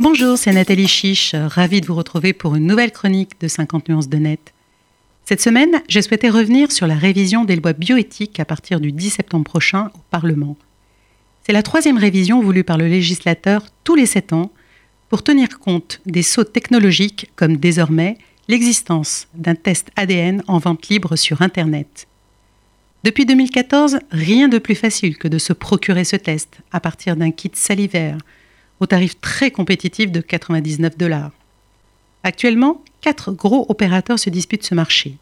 Bonjour, c'est Nathalie Chiche, ravie de vous retrouver pour une nouvelle chronique de 50 nuances de net. Cette semaine, j'ai souhaité revenir sur la révision des lois bioéthiques à partir du 10 septembre prochain au Parlement. C'est la troisième révision voulue par le législateur tous les sept ans pour tenir compte des sauts technologiques comme désormais l'existence d'un test ADN en vente libre sur Internet. Depuis 2014, rien de plus facile que de se procurer ce test à partir d'un kit salivaire au tarif très compétitif de 99 dollars. Actuellement, quatre gros opérateurs se disputent ce marché.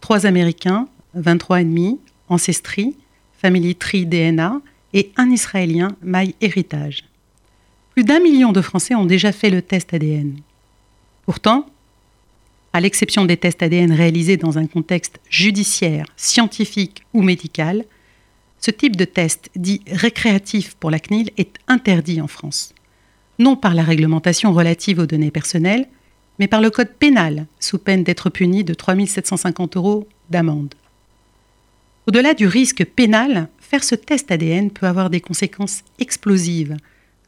Trois américains, 23,5, Ancestry, Family Tree DNA et un israélien, MyHeritage. Plus d'un million de Français ont déjà fait le test ADN. Pourtant, à l'exception des tests ADN réalisés dans un contexte judiciaire, scientifique ou médical, ce type de test dit récréatif pour la CNIL est interdit en France non par la réglementation relative aux données personnelles, mais par le code pénal, sous peine d'être puni de 3 750 euros d'amende. Au-delà du risque pénal, faire ce test ADN peut avoir des conséquences explosives,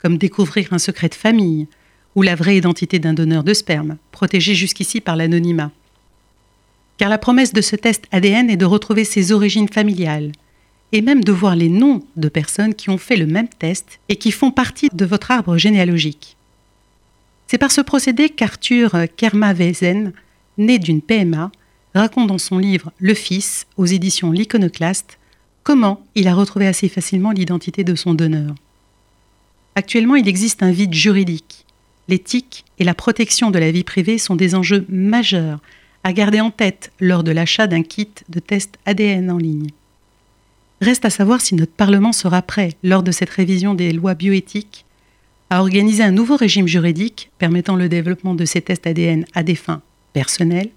comme découvrir un secret de famille ou la vraie identité d'un donneur de sperme, protégé jusqu'ici par l'anonymat. Car la promesse de ce test ADN est de retrouver ses origines familiales, et même de voir les noms de personnes qui ont fait le même test et qui font partie de votre arbre généalogique. C'est par ce procédé qu'Arthur Kermawezen, né d'une PMA, raconte dans son livre Le Fils, aux éditions L'Iconoclaste, comment il a retrouvé assez facilement l'identité de son donneur. Actuellement, il existe un vide juridique. L'éthique et la protection de la vie privée sont des enjeux majeurs à garder en tête lors de l'achat d'un kit de test ADN en ligne. Reste à savoir si notre Parlement sera prêt, lors de cette révision des lois bioéthiques, à organiser un nouveau régime juridique permettant le développement de ces tests ADN à des fins personnelles,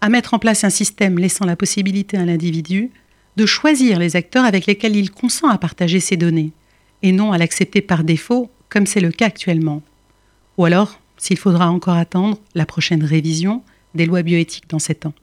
à mettre en place un système laissant la possibilité à l'individu de choisir les acteurs avec lesquels il consent à partager ses données, et non à l'accepter par défaut, comme c'est le cas actuellement. Ou alors, s'il faudra encore attendre la prochaine révision des lois bioéthiques dans sept ans.